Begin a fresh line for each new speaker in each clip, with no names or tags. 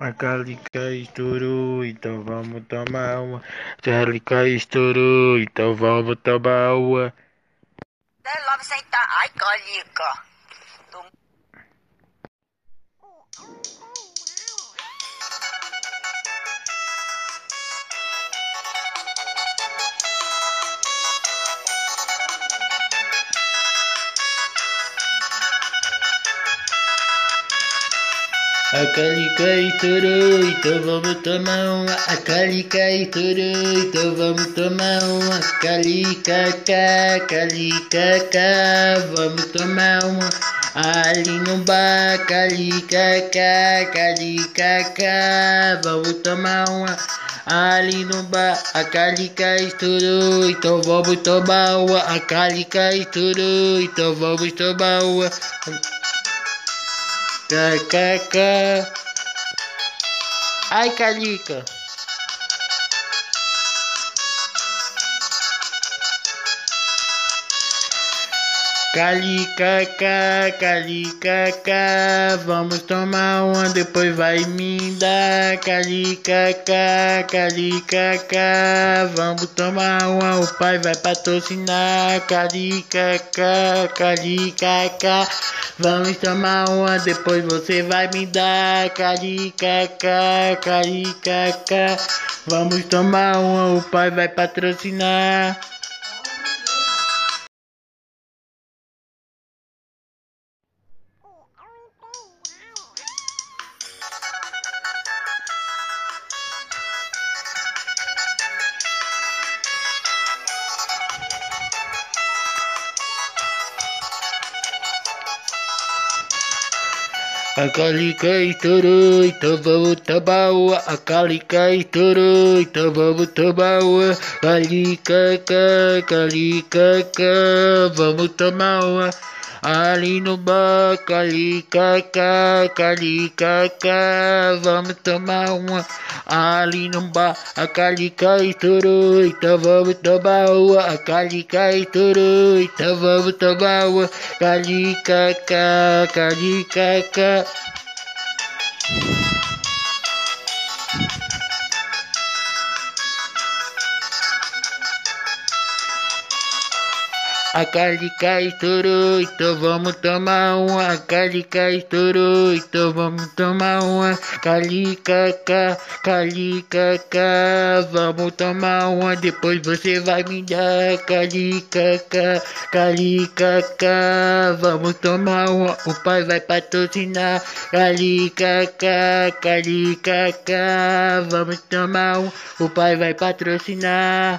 A Calica estourou, então vamos tomar uma. A Calica estourou, então vamos tomar uma.
Lá você tá. Ai, Calica.
A calica estourou, então vamos tomar uma. A calica estourou, então vamos tomar uma. Calica, cá, calica, cá, vamos tomar uma. Ali no bar, calica, cá, calica, cá, vamos tomar uma. Ali no bar, a calica estourou, então vamos tomar uma. A calica estourou, então vamos tomar uma. KKK. Ai, Calica. Calica, calica, vamos tomar uma, depois vai me dar. Calica, calica, vamos tomar uma, o pai vai patrocinar. Calica, calica, vamos tomar uma, depois você vai me dar. Calica, calica, vamos tomar uma, o pai vai patrocinar. A calica estourou, então vamos tomar uma. A calica estourou, então vamos tomar uma. Calica, calica, vamos tomar uma. Ali no bar, calica, calica, vamos tomar uma. Ali no bar, a calica estourou, então vamos tomar uma. A calica estourou, então vamos tomar uma. Calica, calica, A calica estourou, então vamos tomar uma. A calica estourou, então vamos tomar uma. Calica, calica, vamos tomar uma. Depois você vai me dar. Calica, calica, vamos tomar uma. O pai vai patrocinar. Calica, calica, vamos tomar uma. O pai vai patrocinar.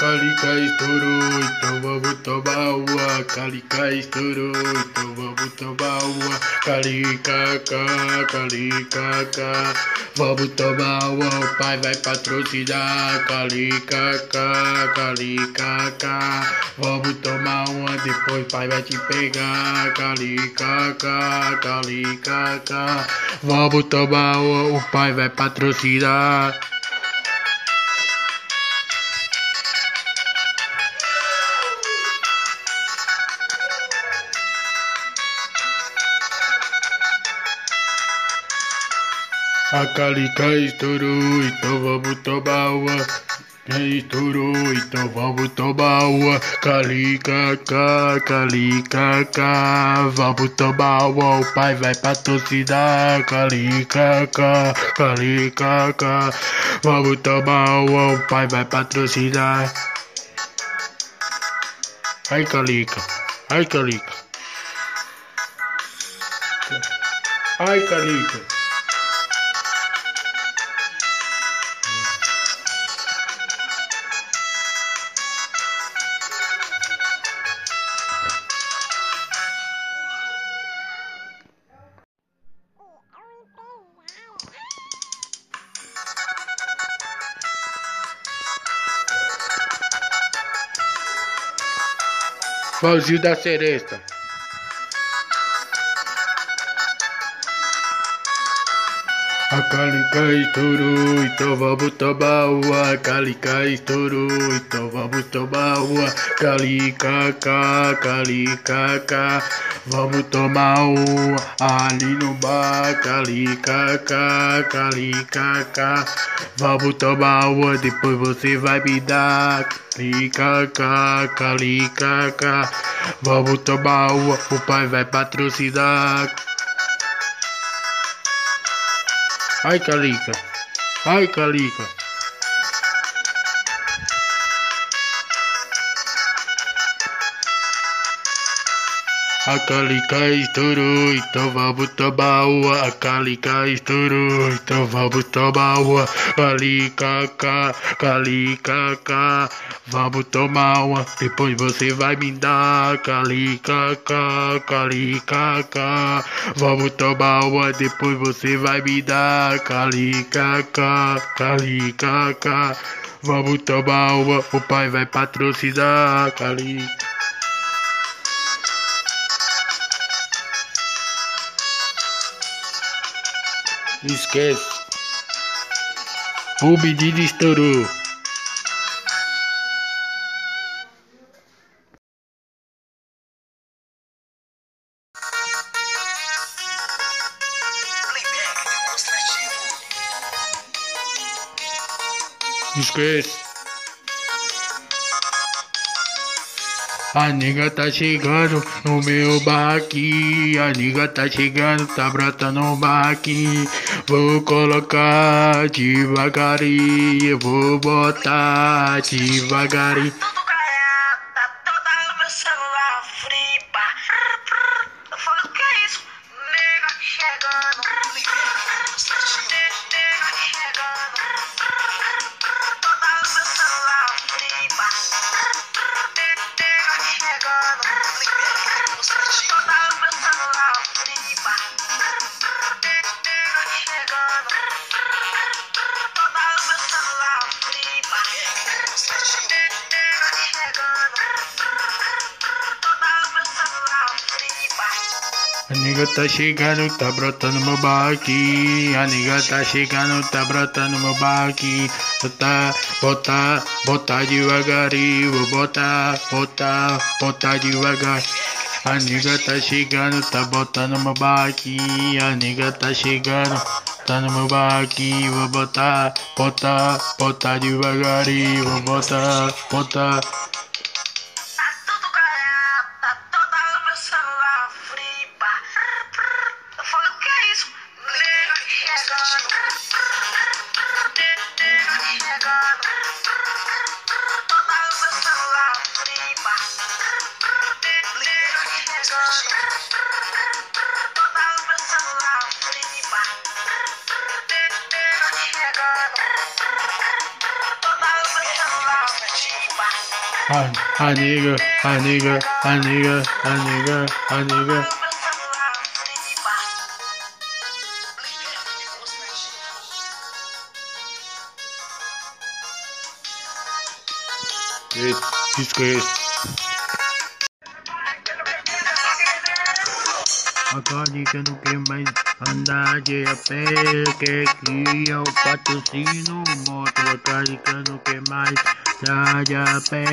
Calica estourou, então vamos tomar uma. Calica estourou, então vamos tomar uma. Calica, calica, vamos tomar uma. O pai vai patrocinar. Calica, calica, vamos tomar uma. Depois pai vai te pegar. Calica, calica, vamos tomar uma. O pai vai patrocinar. A calica estourou, então vamos tomar uma. Estourou, então vamos tomar uma. Calica, calica, vamos tomar uma. O pai vai patrocinar. Calica, calica, vamos tomar uma. O pai vai patrocinar. Ai, calica, ai, calica. Ai, calica. Pauzinho da Seresta. A calica estourou, então vamos tomar uma. A calica estourou, então vamos tomar uma. Calica, cá. Vamos tomar uma ali no bar. Calica, cá. Vamos tomar uma, depois você vai me dar. Calica, cá. Vamos tomar uma, o pai vai patrocinar. Ai, Calica. Ai, Calica. A calica estourou, então vamos tomar uma. A calica estourou, então vamos tomar uma. Calica, calica. Vamos tomar uma, depois você vai me dar. Calica, calica. Vamos tomar uma, depois você vai me dar. Calica, calica. Vamos tomar uma, o pai vai patrocinar. Calica. Esquece. O pedido estourou. Esquece. A nega tá chegando no meu barraquinho. A nega tá chegando, tá brotando no barraquinho. Vou colocar devagarinho. Vou botar devagarinho. A nega tá chegando, tá brotando meu barraquinho. A nega tá chegando, tá brotando meu barraquinho. Botar, botar, botar devagarinho. Vou botar, botar, botar devagar. A nega tá chegando, tá botando meu barraquinho. Nega chegando.
Nega chegando. Toda meu celular fripa. Nega chegando. Toda meu celular fripa. Nega chegando.
Esquece. Acorde que eu não quero mais andar de a pé, que aqui é o patrocínio moto. Acorde que eu não quero mais andar de a pé,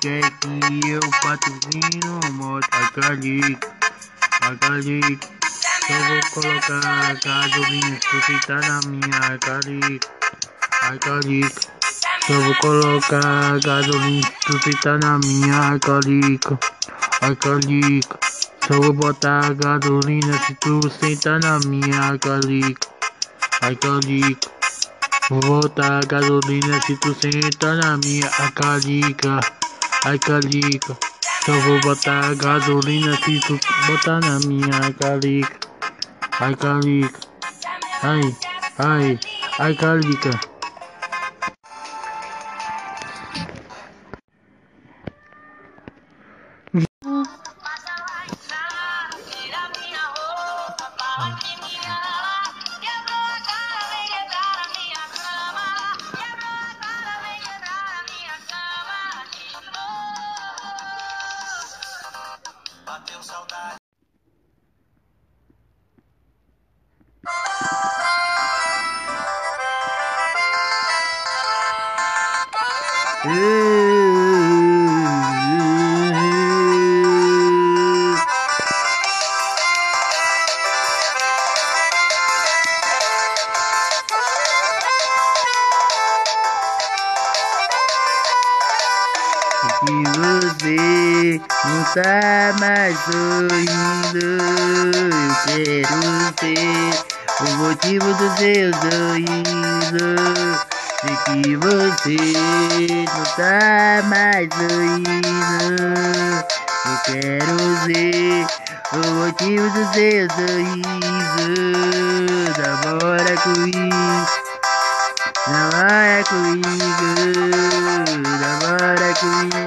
que aqui é o patrocínio moto. Acorde, acorde. Eu vou colocar gasolina, tu tá na minha acorde, acorde. Eu vou colocar gasolina, tu tá na minha calica, a calica. Só vou botar gasolina se tu sentar na minha calica, a calica. Vou botar gasolina se tu sentar na minha calica, a calica. Só vou botar gasolina se tu botar na minha calica, a calica. Ai, ai, ai calica. Thank you. Sorrindo. Eu quero ser o motivo do seu sorriso. Sei que você não tá mais sorrindo. Eu quero ser o motivo do seu sorriso. Namora comigo. Namora comigo, namora comigo.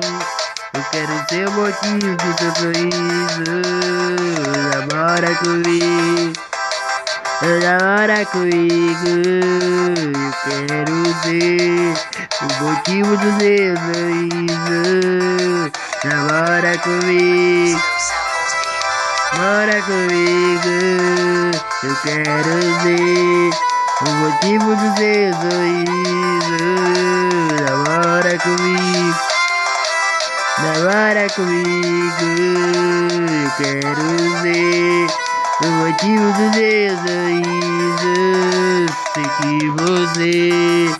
Eu quero ser o motivo do seu sorriso. Namora comigo, namora comigo. Quero ser o motivo do seu sorriso. Namora comigo. Mora comigo, eu quero ser o motivo do seu sorriso. Namora comigo, namora comigo, eu quero ser o motivo do seu sorriso. Sei que você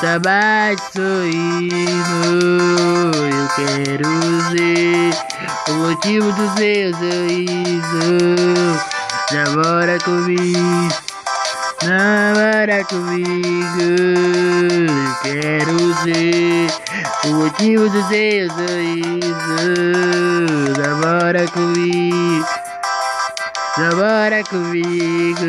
tá mais sorrindo. Eu quero ser o motivo do seu sorriso. Namora comigo, namora comigo. Eu quero ser o motivo do seu sorriso. Namora comigo, namora comigo.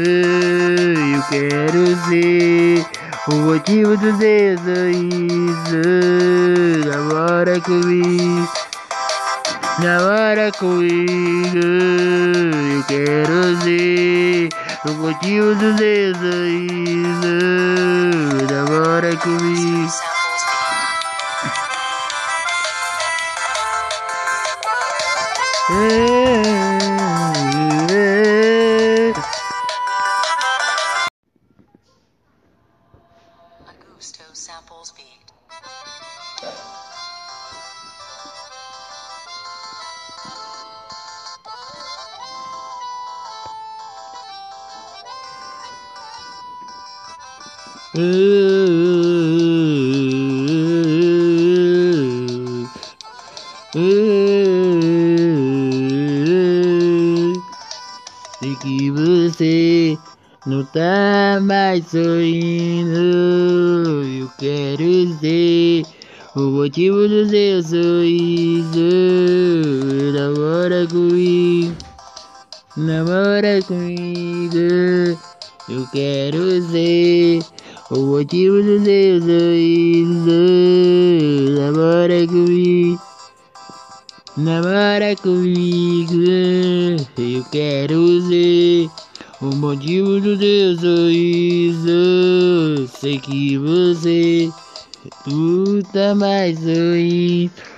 Eu quero ser o motivo do seu sorriso. Namora comigo. Namora comigo, eu quero ser o motivo do seu sorriso. Namora comigo,
Augusto samples beat.
Sei tá mais sorrindo. Eu quero ser o motivo do seu sorriso. Namora comigo, namora comigo. Eu quero ser o motivo do seu sorriso. Namora comigo. Namora comigo, eu quero ser o motivo do teu sorriso. Sei que você luta mais sorriso.